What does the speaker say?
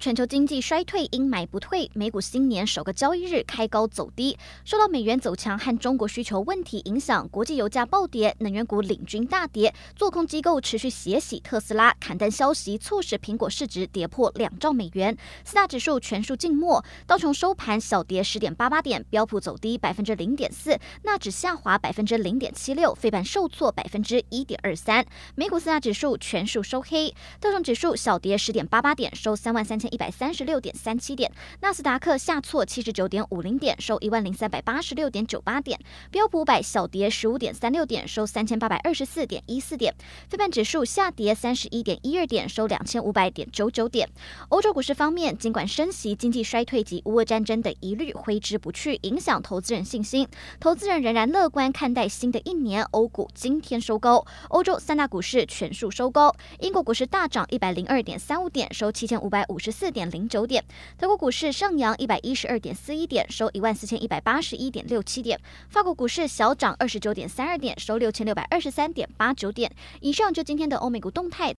全球经济衰退阴霾不退，美股新年首个交易日开高走低，受到美元走强和中国需求问题影响，国际油价暴跌，能源股领军大跌。做空机构持续血洗特斯拉，砍单消息促使苹果市值跌破两兆美元。四大指数全数静默，道琼收盘小跌十点八八点，标普走低百分之零点四，纳指下滑百分之零点七六，费半受挫百分之一点二三。美股四大指数全数收黑，道琼指数小跌十点八八点，收三万三千。一百三十六点三七点，纳斯达克下挫七十九点五零点，收一万零三百八十六点九八点，标普五百小跌十五点三六点，收三千八百二十四点一四点，非半指数下跌三十一点一二点，收两千五百点九九点。欧洲股市方面，尽管升息、经济衰退及乌俄战争等疑虑挥之不去，影响投资人信心，投资人仍然乐观看待新的一年。欧股今天收高，欧洲三大股市全数收高，英国股市大涨一百零二点三五点，收七千五百五十四点零九点，德国股市上扬一百一十二点四一点，收一万四千一百八十一点六七点，法国股市小涨二十九点三二点，收六千六百二十三点八九点。以上就今天的欧美股动态。